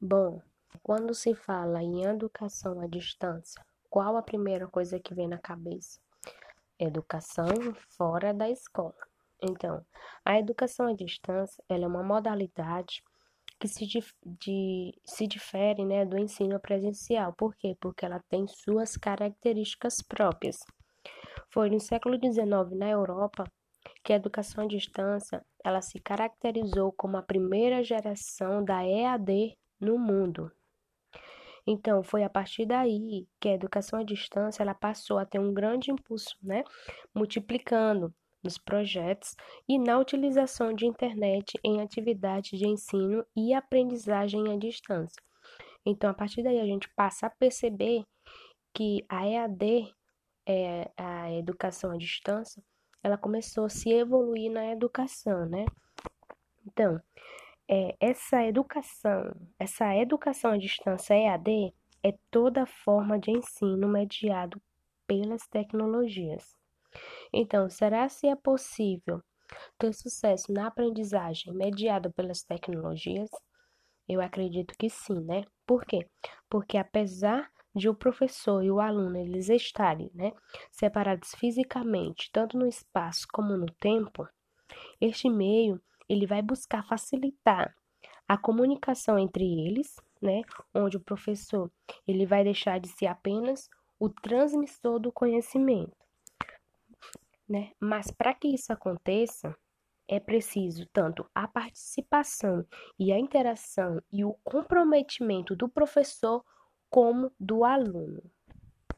Bom, quando se fala em educação à distância, qual a primeira coisa que vem na cabeça? Educação fora da escola. Então, a educação à distância é uma modalidade que se, de, se difere né, do ensino presencial. Por quê? Porque ela tem suas características próprias. Foi no século XIX, na Europa, que a educação à distância ela se caracterizou como a primeira geração da EAD no mundo. Então, foi a partir daí que a educação à distância ela passou a ter um grande impulso, né? Multiplicando nos projetos e na utilização de internet em atividades de ensino e aprendizagem à distância. Então, a partir daí, a gente passa a perceber que a EAD, é, a educação à distância, ela começou a se evoluir na educação, né? Então, é, essa educação, essa educação à distância EAD é toda forma de ensino mediado pelas tecnologias. Então, será se é possível ter sucesso na aprendizagem mediada pelas tecnologias? Eu acredito que sim, né? Por quê? Porque apesar de o professor e o aluno eles estarem, né, separados fisicamente, tanto no espaço como no tempo, este meio ele vai buscar facilitar a comunicação entre eles, né, onde o professor ele vai deixar de ser apenas o transmissor do conhecimento, né? Mas para que isso aconteça, é preciso tanto a participação e a interação e o comprometimento do professor como do aluno.